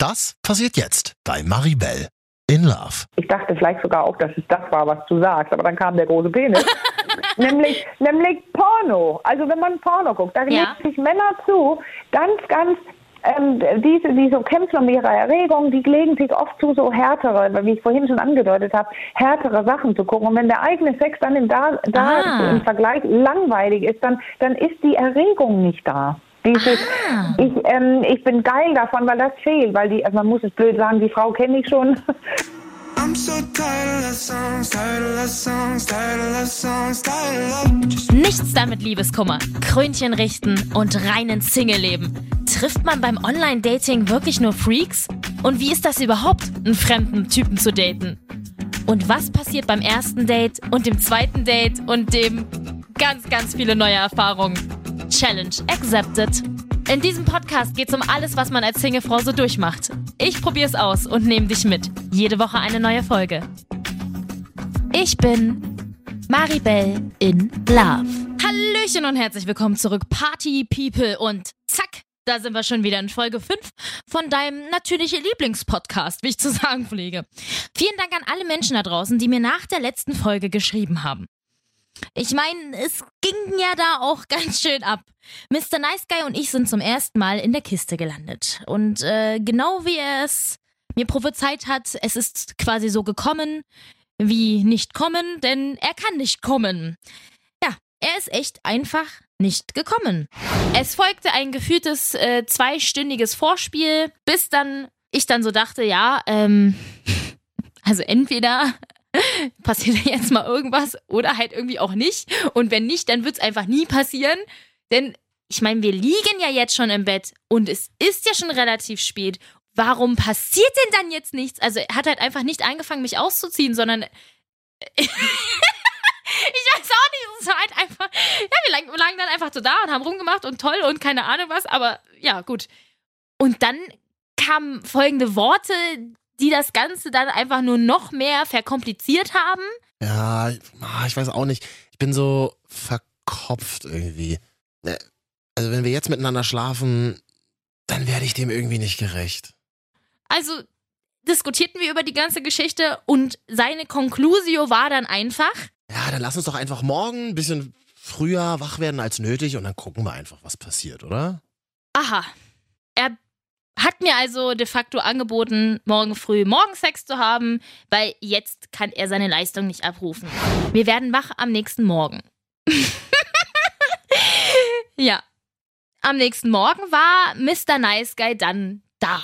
Das passiert jetzt bei Maribel in Love. Ich dachte vielleicht sogar auch, dass es das war, was du sagst, aber dann kam der große Penis. nämlich, nämlich Porno. Also wenn man Porno guckt, da Ja. legt sich Männer zu, ganz, ganz ähm, diese, die so kämpfen um ihre Erregung, die legen sich oft zu, so härtere, wie ich vorhin schon angedeutet habe, härtere Sachen zu gucken. Und wenn der eigene Sex dann im, da, da Ah. im Vergleich langweilig ist, dann, dann ist die Erregung nicht da. Dieses, Ah. ich, ähm, ich bin geil davon, weil das fehlt, weil die, also man muss es blöd sagen, die Frau kenne ich schon. Nichts damit Liebeskummer, Krönchen richten und reinen Single-Leben. Trifft man beim Online-Dating wirklich nur Freaks? Und wie ist das überhaupt, einen fremden Typen zu daten? Und was passiert beim ersten Date und dem zweiten Date und dem ganz, ganz viele neue Erfahrungen? Challenge accepted. In diesem Podcast geht's um alles, was man als Singlefrau so durchmacht. Ich probier's aus und nehme dich mit. Jede Woche eine neue Folge. Ich bin Maribel in Love. Hallöchen und herzlich willkommen zurück, Party People. Und zack, da sind wir schon wieder in Folge 5 von deinem natürlichen Lieblingspodcast, wie ich zu sagen pflege. Vielen Dank an alle Menschen da draußen, die mir nach der letzten Folge geschrieben haben. Ich meine, es ging ja da auch ganz schön ab. Mr. Nice Guy und ich sind zum ersten Mal in der Kiste gelandet. Und äh, genau wie er es mir prophezeit hat, es ist quasi so gekommen, wie nicht kommen, denn er kann nicht kommen. Ja, er ist echt einfach nicht gekommen. Es folgte ein gefühltes äh, zweistündiges Vorspiel, bis dann ich dann so dachte, ja, ähm, also entweder passiert jetzt mal irgendwas oder halt irgendwie auch nicht. Und wenn nicht, dann wird es einfach nie passieren. Denn ich meine, wir liegen ja jetzt schon im Bett und es ist ja schon relativ spät. Warum passiert denn dann jetzt nichts? Also er hat halt einfach nicht angefangen, mich auszuziehen, sondern ich weiß auch nicht, es war halt einfach, ja, wir lagen, lagen dann einfach so da und haben rumgemacht und toll und keine Ahnung was, aber ja, gut. Und dann kamen folgende Worte, die das Ganze dann einfach nur noch mehr verkompliziert haben. Ja, ah, ich weiß auch nicht. Ich bin so verkopft irgendwie. Äh, Also wenn wir jetzt miteinander schlafen, dann werde ich dem irgendwie nicht gerecht. Also diskutierten wir über die ganze Geschichte und seine Conclusio war dann einfach, Ja, dann lass uns doch einfach morgen ein bisschen früher wach werden als nötig und dann gucken wir einfach, was passiert, oder? aha, hat mir also de facto angeboten, morgen früh Morgensex zu haben, weil jetzt kann er seine Leistung nicht abrufen. Wir werden wach am nächsten Morgen. ja. Am nächsten Morgen war Mr. Nice Guy dann da.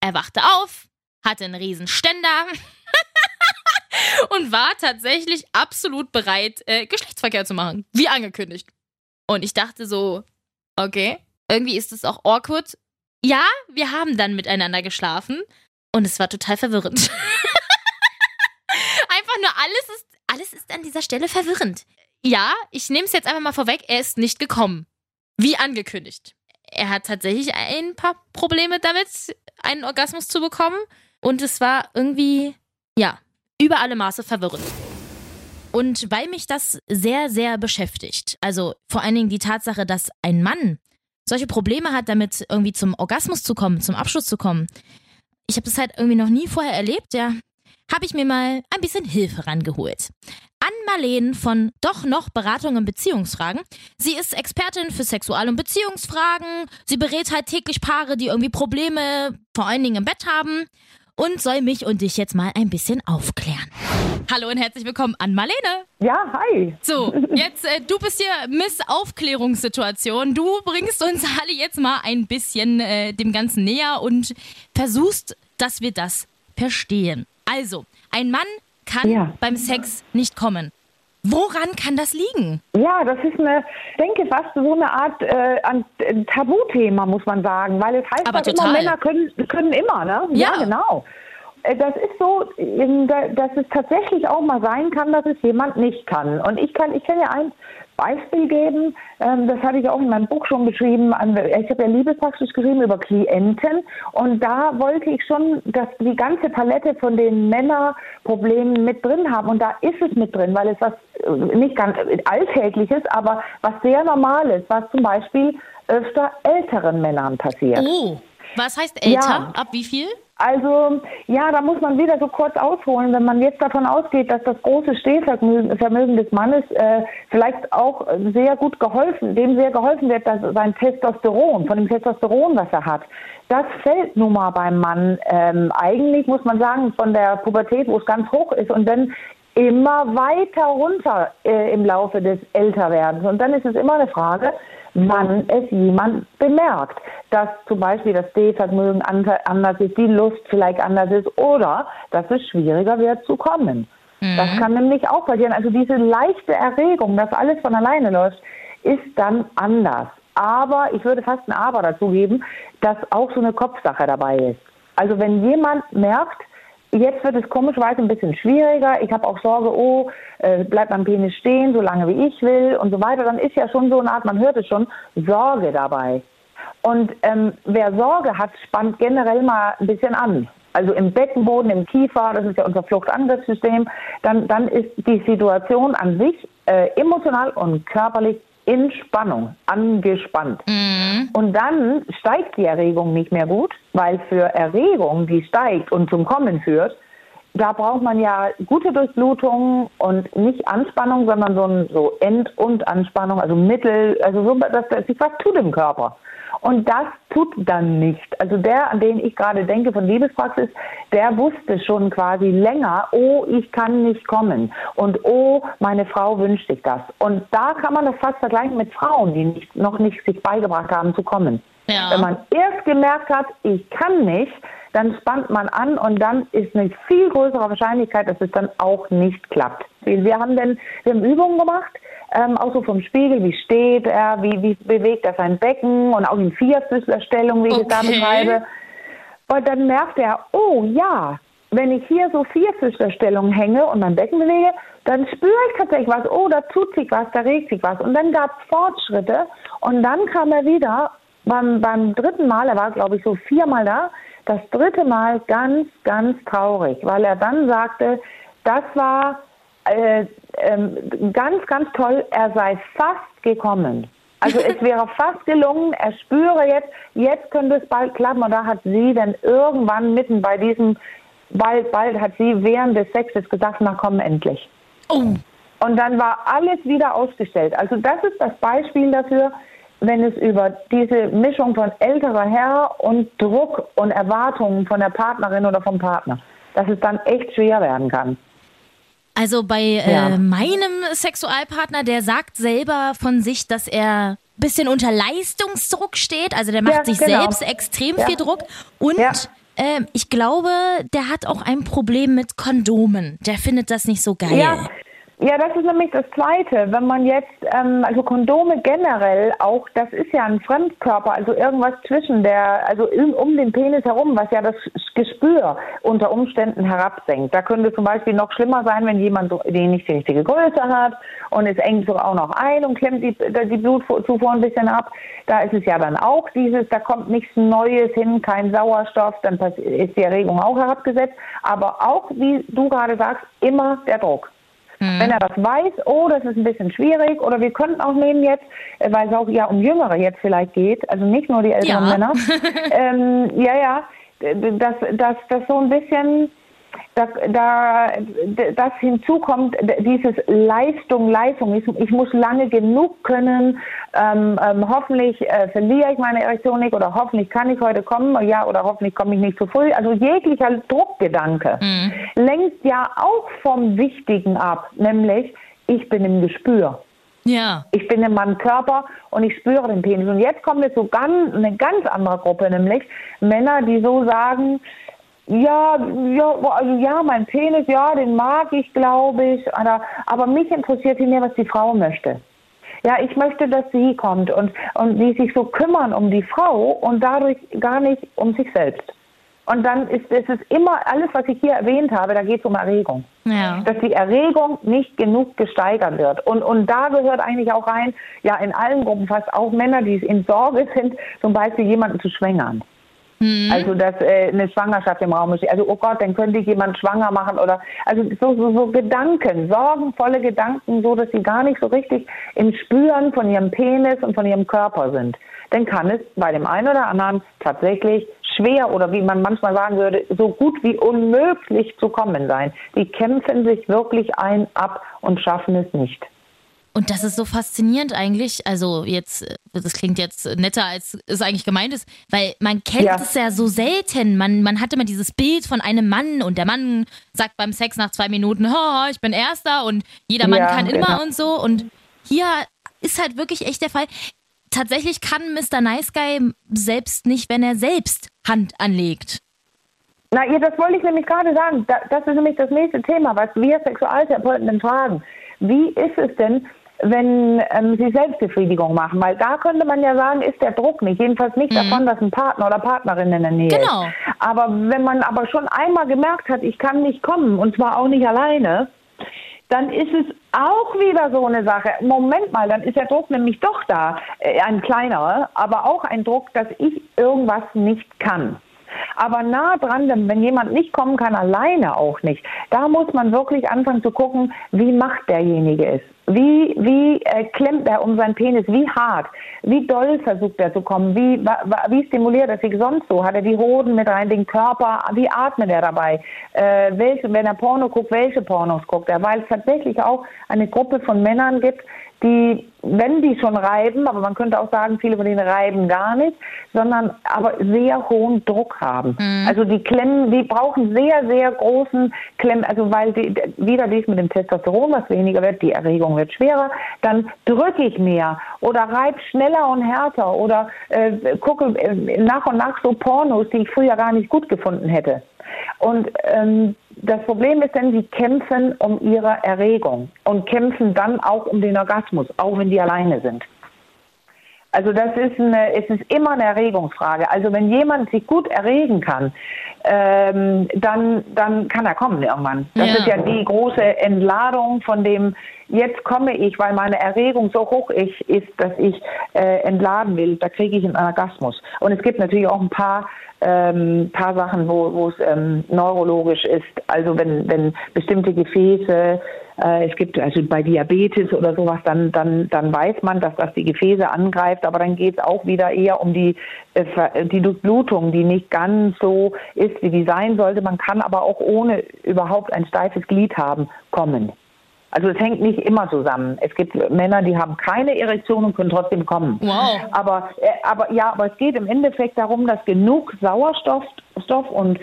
Er wachte auf, hatte einen riesen Ständer und war tatsächlich absolut bereit, äh, Geschlechtsverkehr zu machen. Wie angekündigt. Und ich dachte so, okay, irgendwie ist es auch awkward. Ja, wir haben dann miteinander geschlafen und es war total verwirrend. einfach nur alles ist, alles ist an dieser Stelle verwirrend. Ja, ich nehme es jetzt einfach mal vorweg, er ist nicht gekommen. Wie angekündigt. Er hat tatsächlich ein paar Probleme damit, einen Orgasmus zu bekommen. Und es war irgendwie, ja, über alle Maße verwirrend. Und weil mich das sehr, sehr beschäftigt, also vor allen Dingen die Tatsache, dass ein Mann solche Probleme hat, damit irgendwie zum Orgasmus zu kommen, zum Abschluss zu kommen, ich habe das halt irgendwie noch nie vorher erlebt, ja, habe ich mir mal ein bisschen Hilfe rangeholt. An Marleen von Doch noch Beratung in Beziehungsfragen. Sie ist Expertin für Sexual- und Beziehungsfragen. Sie berät halt täglich Paare, die irgendwie Probleme vor allen Dingen im Bett haben und soll mich und dich jetzt mal ein bisschen aufklären. Hallo und herzlich willkommen an Marlene. Ja, hi. So, jetzt, äh, du bist hier Miss Aufklärungssituation. Du bringst uns alle jetzt mal ein bisschen äh, dem Ganzen näher und versuchst, dass wir das verstehen. Also, ein Mann kann Ja. beim Sex nicht kommen. Woran kann das liegen? Ja, das ist eine, ich denke fast so eine Art äh, an, ein Tabuthema, muss man sagen, weil es heißt Aber immer, Männer können, können immer, ne? Ja. genau. Äh, Das ist so, der- dass es tatsächlich auch mal sein kann, dass es jemand nicht kann. Und ich kann, ich kann ja ein Beispiel geben, ähm, das hatte ich auch in meinem Buch schon beschrieben. an- Ich habe ja Liebespraxis geschrieben über Klienten und da wollte ich schon, dass die ganze Palette von den Männerproblemen mit drin haben. Und da ist es mit drin, weil es was äh, nicht ganz Alltägliches, aber was sehr Normales, was zum Beispiel öfter älteren Männern passiert. Oh, Was heißt älter? Ja. Ab wie viel? Also, ja, da muss man wieder so kurz ausholen, wenn man jetzt davon ausgeht, dass das große Stehvermögen Vermögen des Mannes äh, vielleicht auch sehr gut geholfen, dem sehr geholfen wird, dass sein Testosteron, von dem Testosteron, was er hat, das fällt nun mal beim Mann ähm, eigentlich, muss man sagen, von der Pubertät, wo es ganz hoch ist und dann immer weiter runter äh, im Laufe des Älterwerdens. Und dann ist es immer eine Frage, wann es jemand bemerkt, dass zum Beispiel das D-Vermögen anders ist, die Lust vielleicht anders ist oder dass es schwieriger wird zu kommen. Das kann nämlich auch passieren. Also diese leichte Erregung, dass alles von alleine läuft, ist dann anders. Aber ich würde fast ein Aber dazu geben, dass auch so eine Kopfsache dabei ist. Also wenn jemand merkt, Jetzt wird es komischerweise ein bisschen schwieriger. Ich habe auch Sorge, oh, äh, bleibt mein Penis stehen, so lange wie ich will und so weiter. Dann ist ja schon so eine Art, man hört es schon, Sorge dabei. Und ähm, wer Sorge hat, spannt generell mal ein bisschen an. Also im Beckenboden, im Kiefer, das ist ja unser Fluchtangriffssystem, dann, dann ist die Situation an sich äh, emotional und körperlich in Spannung, angespannt. Und dann steigt die Erregung nicht mehr gut, weil für Erregung, die steigt und zum Kommen führt, da braucht man ja gute Durchblutung und nicht Anspannung, sondern so, ein, so End- und Anspannung, also Mittel, also so, dass, dass sich was tut im Körper. Und das tut dann nicht. Also der, an den ich gerade denke von Liebespraxis, der wusste schon quasi länger, oh, ich kann nicht kommen. Und oh, meine Frau wünscht sich das. Und da kann man das fast vergleichen mit Frauen, die nicht, noch nicht sich beigebracht haben zu kommen. Ja. Wenn man erst gemerkt hat, ich kann nicht, dann spannt man an und dann ist eine viel größere Wahrscheinlichkeit, dass es dann auch nicht klappt. Wir haben denn, wir haben Übungen gemacht, ähm, auch so vom Spiegel, wie steht er, wie, wie bewegt er sein Becken und auch in Vierfüßlerstellung, wie ich es da Okay. beschreibe. Und dann merkt er, oh ja, wenn ich hier so Vierfüßlerstellung hänge und mein Becken bewege, dann spüre ich tatsächlich was, oh, da tut sich was, da regt sich was. Und dann gab es Fortschritte und dann kam er wieder beim, beim dritten Mal, er war glaube ich so viermal da, das dritte Mal ganz, ganz traurig, weil er dann sagte, das war äh, ähm, ganz, ganz toll, er sei fast gekommen. Also es wäre fast gelungen, er spüre jetzt, jetzt könnte es bald klappen. Und da hat sie dann irgendwann mitten bei diesem, bald, bald hat sie während des Sexes gesagt, na komm endlich. Oh, Und dann war alles wieder ausgestellt. Also das ist das Beispiel dafür, wenn es über diese Mischung von älterer Herr und Druck und Erwartungen von der Partnerin oder vom Partner, dass es dann echt schwer werden kann. Also bei Ja. äh, meinem Sexualpartner, der sagt selber von sich, dass er ein bisschen unter Leistungsdruck steht. Also der macht Ja, sich genau. selbst extrem Ja. viel Druck. Und Ja. ähm, ich glaube, der hat auch ein Problem mit Kondomen. Der findet das nicht so geil. Ja, das ist nämlich das Zweite. Wenn man jetzt, ähm, also Kondome generell auch, das ist ja ein Fremdkörper, also irgendwas zwischen der, also um, um den Penis herum, was ja das Gespür unter Umständen herabsenkt. Da könnte zum Beispiel noch schlimmer sein, wenn jemand die nicht die richtige Größe hat und es engt so auch noch ein und klemmt die, die Blutzufuhr ein bisschen ab. Da ist es ja dann auch dieses, da kommt nichts Neues hin, kein Sauerstoff, dann ist die Erregung auch herabgesetzt. Aber auch, wie du gerade sagst, immer der Druck. Wenn er das weiß, oh, das ist ein bisschen schwierig, oder wir könnten auch nehmen jetzt, äh, weil es auch ja um Jüngere jetzt vielleicht geht, also nicht nur die älteren Ja. Männer. ähm, ja, ja, dass das, das so ein bisschen, da, da, das hinzukommt, dieses Leistung, Leistung. Ich, ich muss lange genug können. Ähm, ähm, hoffentlich äh, verliere ich meine Erektion nicht oder hoffentlich kann ich heute kommen, ja, oder hoffentlich komme ich nicht zu früh. Also jeglicher Druckgedanke lenkt ja auch vom Wichtigen ab, nämlich ich bin im Gespür. Ja. Ich bin in meinem Körper und ich spüre den Penis. Und jetzt kommt jetzt so ganz, eine ganz andere Gruppe, nämlich Männer, die so sagen, ja, ja, also ja, mein Penis, ja, den mag ich, glaube ich, aber, aber mich interessiert viel mehr, was die Frau möchte. Ja, ich möchte, dass sie kommt und, und die sich so kümmern um die Frau und dadurch gar nicht um sich selbst. Und dann ist es ist immer alles, was ich hier erwähnt habe, da geht es um Erregung Ja. dass die Erregung nicht genug gesteigert wird. Und, und da gehört eigentlich auch rein, ja, in allen Gruppen fast auch Männer, die in Sorge sind, zum Beispiel jemanden zu schwängern. Also dass äh, eine Schwangerschaft im Raum ist. Also oh Gott, dann könnte ich jemand schwanger machen oder also so, so, so Gedanken, sorgenvolle Gedanken, so dass sie gar nicht so richtig im Spüren von ihrem Penis und von ihrem Körper sind. Dann kann es bei dem einen oder anderen tatsächlich schwer oder wie man manchmal sagen würde, so gut wie unmöglich zu kommen sein. Die kämpfen sich wirklich ein ab und schaffen es nicht. Und das ist so faszinierend eigentlich. Also jetzt, äh, das klingt jetzt netter, als es eigentlich gemeint ist, weil man kennt Ja. es ja so selten. Man, man hat immer dieses Bild von einem Mann und der Mann sagt beim Sex nach zwei Minuten, oh, ich bin Erster und jeder Mann Ja, kann immer genau. und so. Und hier ist halt wirklich echt der Fall. Tatsächlich kann Mr. Nice Guy selbst nicht, wenn er selbst Hand anlegt. Na, ja, das wollte ich nämlich gerade sagen. Da, das ist nämlich das nächste Thema, was wir Sexualtherapeuten dann fragen. Wie ist es denn, wenn ähm, sie Selbstbefriedigung machen? Weil da könnte man ja sagen, ist der Druck nicht. Jedenfalls nicht davon, dass ein Partner oder Partnerin in der Nähe Genau. ist. Aber wenn man aber schon einmal gemerkt hat, ich kann nicht kommen, und zwar auch nicht alleine, dann ist es auch wieder so eine Sache. Moment mal, dann ist der Druck nämlich doch da, äh, ein kleinerer, aber auch ein Druck, dass ich irgendwas nicht kann. Aber nah dran, wenn jemand nicht kommen kann, alleine auch nicht. Da muss man wirklich anfangen zu gucken, wie macht derjenige es. Wie, wie äh, klemmt er um seinen Penis? Wie hart? Wie doll versucht er zu kommen? Wie, wa, wa, wie stimuliert er sich sonst so? Hat er die Hoden mit rein, den Körper? Wie atmet er dabei? Äh, welche, wenn er Porno guckt, welche Pornos guckt er? Weil es tatsächlich auch eine Gruppe von Männern gibt, die, wenn die schon reiben, aber man könnte auch sagen, viele von denen reiben gar nicht, sondern aber sehr hohen Druck haben. Also die klemmen, die brauchen sehr, sehr großen Klemmen, also weil die, wieder dies mit dem Testosteron, was weniger wird, die Erregung wird schwerer, dann drücke ich mehr oder reib schneller und härter oder äh, gucke äh, nach und nach so Pornos, die ich früher gar nicht gut gefunden hätte. Und ähm, das Problem ist dann, sie kämpfen um ihre Erregung und kämpfen dann auch um den Orgasmus, auch wenn die alleine sind. Also das ist eine, es ist immer eine Erregungsfrage. Also wenn jemand sich gut erregen kann, ähm, dann, dann kann er kommen irgendwann. Das Ja. ist ja die große Entladung von dem, jetzt komme ich, weil meine Erregung so hoch ist, ist dass ich äh, entladen will, da kriege ich einen Orgasmus. Und es gibt natürlich auch ein paar, ähm, paar Sachen, wo wo es ähm, neurologisch ist. Also wenn, wenn bestimmte Gefäße äh, es gibt also bei Diabetes oder sowas, dann, dann, dann weiß man, dass das die Gefäße angreift, aber dann geht es auch wieder eher um die, äh, die Durchblutung, die nicht ganz so ist, wie die sein sollte. Man kann aber auch ohne überhaupt ein steifes Glied haben, kommen. Also es hängt nicht immer zusammen. Es gibt Männer, die haben keine Erektion und können trotzdem kommen. Wow. Aber, äh, aber ja, aber es geht im Endeffekt darum, dass genug Sauerstoff Stoff und,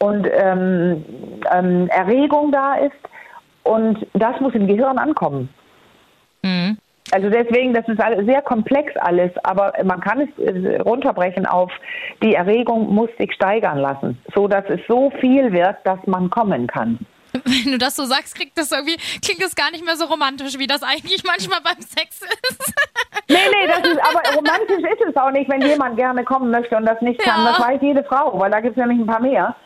und ähm, ähm, Erregung da ist. Und das muss im Gehirn ankommen. Mhm. Also deswegen, das ist alles sehr komplex alles, aber man kann es äh, runterbrechen auf die Erregung muss sich steigern lassen, so dass es so viel wird, dass man kommen kann. Wenn du das so sagst, klingt das irgendwie, klingt das gar nicht mehr so romantisch, wie das eigentlich manchmal beim Sex ist. Nee, nee, das ist, aber romantisch ist es auch nicht, wenn jemand gerne kommen möchte und das nicht kann. Ja. Das weiß jede Frau, weil da gibt es nämlich ein paar mehr.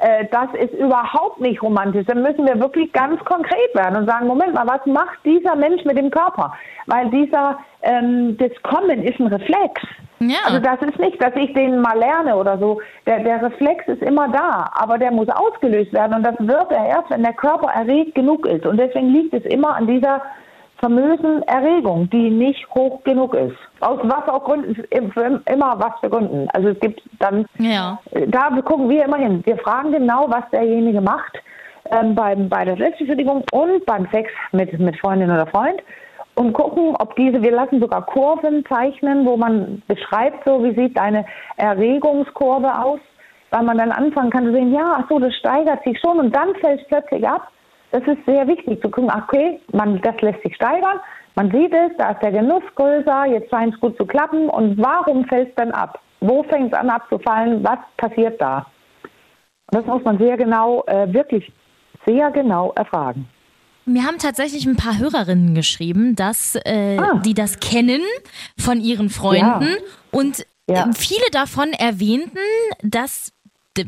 Äh, Das ist überhaupt nicht romantisch. Dann müssen wir wirklich ganz konkret werden und sagen, Moment mal, was macht dieser Mensch mit dem Körper? Weil dieser, ähm, das Kommen ist ein Reflex. Ja. Also das ist nicht, dass ich den mal lerne oder so. Der, der Reflex ist immer da, aber der muss ausgelöst werden und das wird er erst, wenn der Körper erregt genug ist. Und deswegen liegt es immer an dieser famösen Erregung, die nicht hoch genug ist. Aus was auch Gründen, immer was für Gründen. Also es gibt dann, Ja. da gucken wir immer hin. Wir fragen genau, was derjenige macht ähm, beim, bei der Selbstbefriedigung und beim Sex mit, mit Freundin oder Freund und gucken, ob diese, wir lassen sogar Kurven zeichnen, wo man beschreibt, so wie sieht deine Erregungskurve aus, weil man dann anfangen kann zu sehen, ja, ach so, das steigert sich schon und dann fällt es plötzlich ab. Das ist sehr wichtig zu gucken, okay, man, das lässt sich steigern, man sieht es, da ist der Genuss größer, jetzt scheint es gut zu klappen und warum fällt es dann ab? Wo fängt es an abzufallen? Was passiert da? Und das muss man sehr genau, äh, wirklich sehr genau erfragen. Mir haben tatsächlich ein paar Hörerinnen geschrieben, dass äh, Ah. die das kennen von ihren Freunden Ja. und Ja. ähm, viele davon erwähnten, dass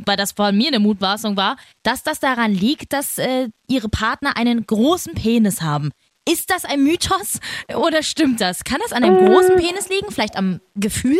weil das von mir eine Mutmaßung war, dass das daran liegt, dass äh, ihre Partner einen großen Penis haben. Ist das ein Mythos oder stimmt das? Kann das an einem Äh. großen Penis liegen? Vielleicht am Gefühl?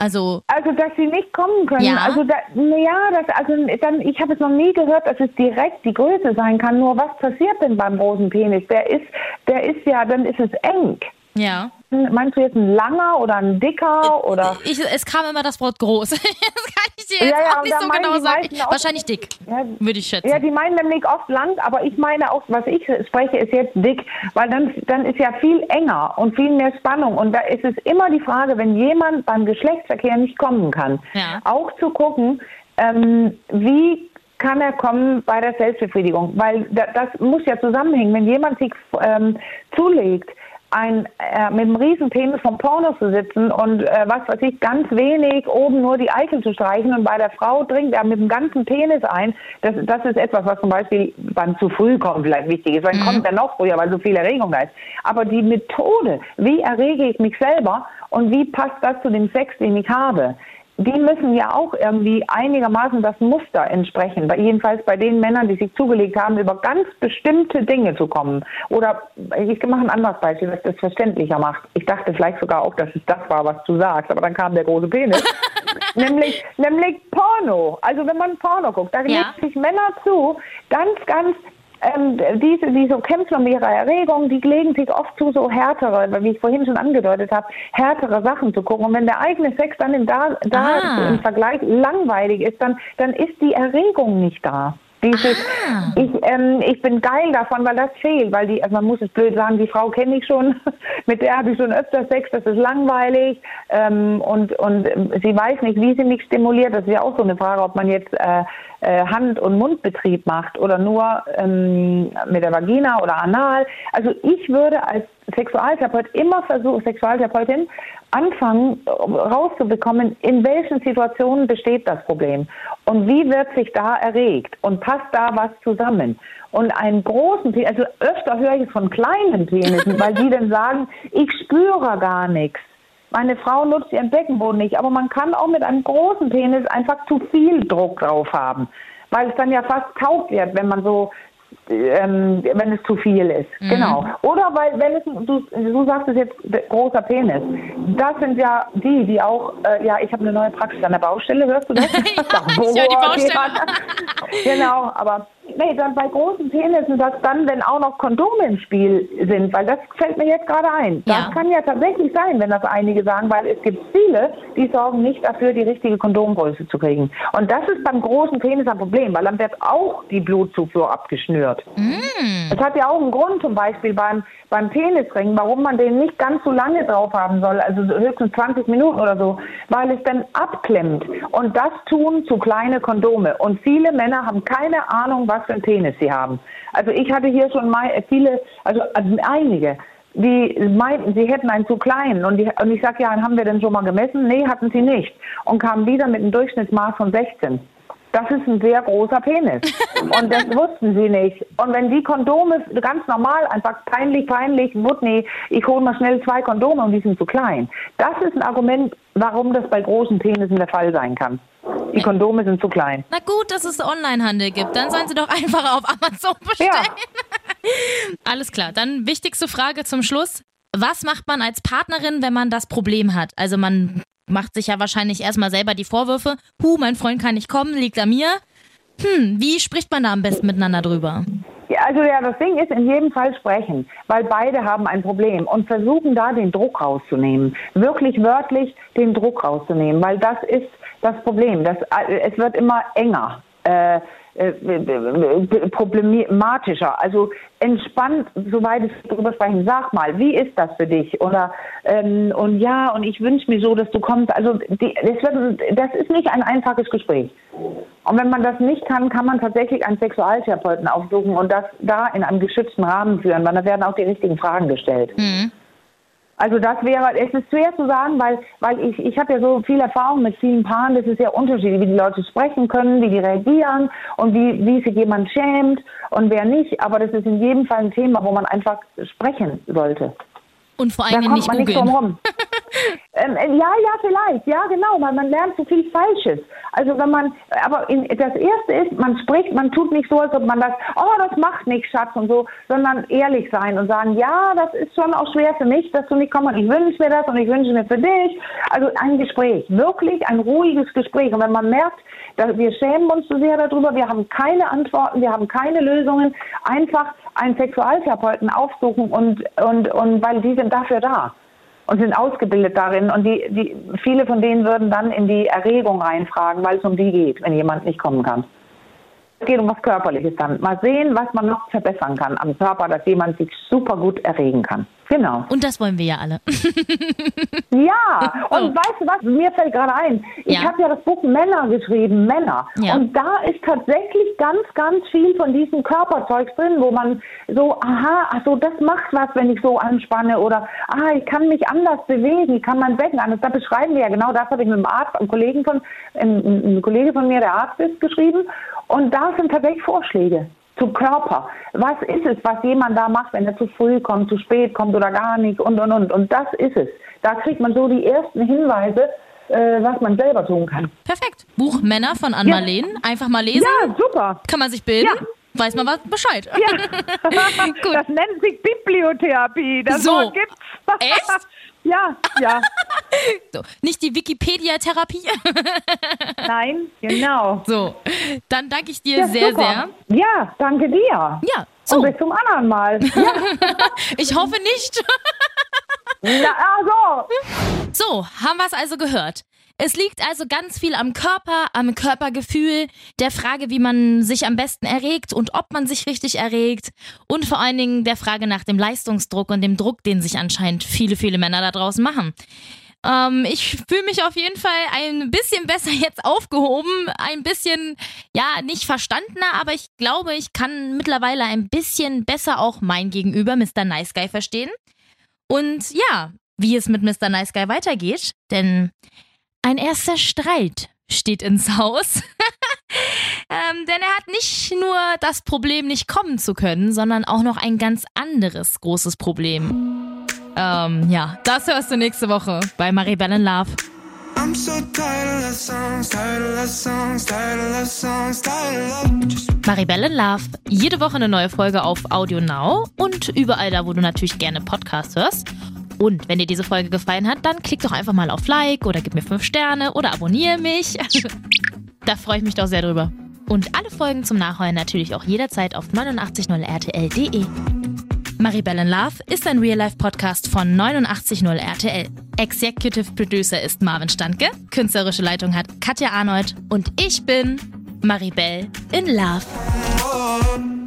Also, Also, dass sie nicht kommen können. Ja. Also, da, ja, das, also dann, ich habe es noch nie gehört, dass es direkt die Größe sein kann. Nur was passiert denn beim großen Penis? Der ist, der ist ja, dann ist es eng. ja. Meinst du jetzt ein langer oder ein dicker oder? Ich, es kam immer das Wort groß. dir jetzt Ja, ja, auch nicht so genau sagen. Wahrscheinlich dick, Ja, würde ich schätzen. Ja, die meinen nämlich oft lang, aber ich meine auch, was ich spreche, ist jetzt dick, weil dann, dann ist ja viel enger und viel mehr Spannung. Und da ist es immer die Frage, wenn jemand beim Geschlechtsverkehr nicht kommen kann, auch zu gucken, ähm, wie kann er kommen bei der Selbstbefriedigung? Weil da, das muss ja zusammenhängen. Wenn jemand sich ähm, zulegt, ein, äh, mit einem riesen Penis vom Porno zu sitzen und äh, was weiß ich, ganz wenig oben nur die Eichel zu streichen und bei der Frau dringt er mit dem ganzen Penis ein. Das, das ist etwas, was zum Beispiel beim zu früh kommen vielleicht wichtig ist. Dann kommt er noch früher, weil so viel Erregung da ist. Aber die Methode, wie errege ich mich selber und wie passt das zu dem Sex, den ich habe, die müssen ja auch irgendwie einigermaßen das Muster entsprechen. Bei, jedenfalls bei den Männern, die sich zugelegt haben, über ganz bestimmte Dinge zu kommen. Oder ich mache ein anderes Beispiel, was das verständlicher macht. Ich dachte vielleicht sogar auch, dass es das war, was du sagst, aber dann kam der große Penis. nämlich, nämlich Porno. Also wenn man Porno guckt, da Ja. legen sich Männer zu, ganz, ganz ähm, diese, die so kämpfen um ihre Erregung, die legen sich oft zu, so härtere, wie ich vorhin schon angedeutet habe, härtere Sachen zu gucken. Und wenn der eigene Sex dann im, da, da Ah. im Vergleich langweilig ist, dann, dann ist die Erregung nicht da. Dieses, Ah. ich, ähm, ich bin geil davon, weil das fehlt, weil die, also man muss es blöd sagen, die Frau kenne ich schon, mit der habe ich schon öfter Sex, das ist langweilig ähm, und, und sie weiß nicht, wie sie mich stimuliert. Das ist ja auch so eine Frage, ob man jetzt äh, äh, Hand- und Mundbetrieb macht oder nur ähm, mit der Vagina oder anal. Also ich würde als Sexualtherapeut immer versuchen, Sexualtherapeutin anfangen rauszubekommen, in welchen Situationen besteht das Problem und wie wird sich da erregt und passt da was zusammen. Und einen großen also öfter höre ich von kleinen Penissen, weil die dann sagen, ich spüre gar nichts. Meine Frau nutzt ihren Beckenboden nicht, aber man kann auch mit einem großen Penis einfach zu viel Druck drauf haben, weil es dann ja fast taub wird, wenn man so, ähm, wenn es zu viel ist. Genau. Oder weil, wenn es, du, du sagst es jetzt, großer Penis. Das sind ja die, die auch, äh, ja, ich habe eine neue Praxis an der Baustelle, hörst du das? Ja, ich höre die Baustelle. genau, aber nee, dann bei großen Penissen, dass dann, wenn auch noch Kondome im Spiel sind, weil das fällt mir jetzt gerade ein. Ja. Das kann ja tatsächlich sein, wenn das einige sagen, weil es gibt viele, die sorgen nicht dafür, die richtige Kondomgröße zu kriegen. Und das ist beim großen Penis ein Problem, weil dann wird auch die Blutzufuhr abgeschnürt. Es hat ja auch einen Grund, zum Beispiel beim, beim Penisring, warum man den nicht ganz so lange drauf haben soll, also so höchstens 20 Minuten oder so, weil es dann abklemmt. Und das tun zu kleine Kondome. Und viele Männer haben keine Ahnung, was für einen Penis sie haben. Also ich hatte hier schon viele, also, also einige, die meinten, sie hätten einen zu kleinen. Und, die, und ich sage, ja, haben wir denn schon mal gemessen? Nee, hatten sie nicht. Und kamen wieder mit einem Durchschnittsmaß von 16. Das ist ein sehr großer Penis. Und das wussten sie nicht. Und wenn die Kondome ganz normal, einfach peinlich, peinlich, Whitney, ich hole mal schnell zwei Kondome und die sind zu klein. Das ist ein Argument, warum das bei großen Penissen der Fall sein kann. Die Kondome sind zu klein. Na gut, dass es Onlinehandel gibt. Dann sollen sie doch einfach auf Amazon bestellen. Alles klar. Dann wichtigste Frage zum Schluss. Was macht man als Partnerin, wenn man das Problem hat? Also man macht sich ja wahrscheinlich erstmal selber die Vorwürfe. Huh, mein Freund kann nicht kommen, liegt an mir. Hm, wie spricht man da am besten miteinander drüber? Also ja, das Ding ist in jedem Fall sprechen, weil beide haben ein Problem und versuchen da den Druck rauszunehmen. Wirklich wörtlich den Druck rauszunehmen, weil das ist das Problem. Das, äh, es wird immer enger. Äh, problematischer. Also entspannt, soweit es darüber sprechen. Sag mal, wie ist das für dich? Oder ähm, und ja, und ich wünsche mir so, dass du kommst. Also die, das, wird, das ist nicht ein einfaches Gespräch. Und wenn man das nicht kann, kann man tatsächlich einen Sexualtherapeuten aufsuchen und das da in einem geschützten Rahmen führen, weil da werden auch die richtigen Fragen gestellt. Hm. Also das wäre, es ist schwer zu sagen, weil, weil ich, ich habe ja so viel Erfahrung mit vielen Paaren, das ist ja unterschiedlich, wie die Leute sprechen können, wie die reagieren und wie, wie sich jemand schämt und wer nicht. Aber das ist in jedem Fall ein Thema, wo man einfach sprechen sollte. Und vor Da allem kommt nicht man nicht googeln. drum rum. Ähm, äh, ja, ja, vielleicht, ja, genau, weil man lernt so viel Falsches. Also wenn man, aber in, das Erste ist, man spricht, man tut nicht so, als ob man das, oh, das macht nichts, Schatz und so, sondern ehrlich sein und sagen, ja, das ist schon auch schwer für mich, dass du nicht kommst ich wünsche mir das und ich wünsche mir für dich. Also ein Gespräch, wirklich ein ruhiges Gespräch. Und wenn man merkt, dass wir schämen uns so sehr darüber, wir haben keine Antworten, wir haben keine Lösungen, einfach einen Sexualtherapeuten aufsuchen und, und, und weil die sind dafür da und sind ausgebildet darin. Und die, die, viele von denen würden dann in die Erregung reinfragen, weil es um die geht, wenn jemand nicht kommen kann. Es geht um was Körperliches dann. Mal sehen, was man noch verbessern kann am Körper, dass jemand sich super gut erregen kann. Genau. Und das wollen wir ja alle. ja, und oh. weißt du was, mir fällt gerade ein, ich ja. habe ja das Buch Männer geschrieben, Männer. Ja. Und da ist tatsächlich ganz, ganz viel von diesem Körperzeug drin, wo man so, aha, also das macht was, wenn ich so anspanne oder, ah, ich kann mich anders bewegen, ich kann mein Becken anders. Da beschreiben wir ja genau, das habe ich mit dem Arzt, einem Kollegen von, ein, ein Kollege von mir, der Arzt ist, geschrieben. Und da sind tatsächlich Vorschläge zum Körper. Was ist es, was jemand da macht, wenn er zu früh kommt, zu spät kommt oder gar nicht und und und. Und das ist es. Da kriegt man so die ersten Hinweise, äh, was man selber tun kann. Perfekt. Buch Männer von Ann Marleen. Ja. Einfach mal lesen. Ja, super. Kann man sich bilden. Ja. Weiß man was Bescheid. Ja. Das nennt sich Bibliotherapie. Das so. Wort gibt's. Echt? Ja, ja. So, nicht die Wikipedia-Therapie? Nein, genau. So, dann danke ich dir ja, sehr, super. sehr. Ja, danke dir. Ja, so. Und bis zum anderen Mal. Ja. ich hoffe nicht. Na, also. So, haben wir es also gehört. Es liegt also ganz viel am Körper, am Körpergefühl, der Frage, wie man sich am besten erregt und ob man sich richtig erregt und vor allen Dingen der Frage nach dem Leistungsdruck und dem Druck, den sich anscheinend viele, viele Männer da draußen machen. Ähm, ich fühle mich auf jeden Fall ein bisschen besser jetzt aufgehoben, ein bisschen, ja, nicht verstandener, aber ich glaube, ich kann mittlerweile ein bisschen besser auch mein Gegenüber, Mr. Nice Guy, verstehen. Und ja, wie es mit Mr. Nice Guy weitergeht, denn ein erster Streit steht ins Haus. ähm, denn er hat nicht nur das Problem, nicht kommen zu können, sondern auch noch ein ganz anderes großes Problem. Ähm, ja, das hörst du nächste Woche bei Maribel in Love. Maribel in Love. Jede Woche eine neue Folge auf Audio Now und überall da, wo du natürlich gerne Podcast hörst. Und wenn dir diese Folge gefallen hat, dann klick doch einfach mal auf Like oder gib mir 5 Sterne oder abonniere mich. da freue ich mich doch sehr drüber. Und alle Folgen zum Nachhören natürlich auch jederzeit auf 890rtl.de. Maribel in Love ist ein Real-Life-Podcast von 890RTL. Executive Producer ist Marvin Standke, künstlerische Leitung hat Katja Arnold und ich bin Maribel in Love.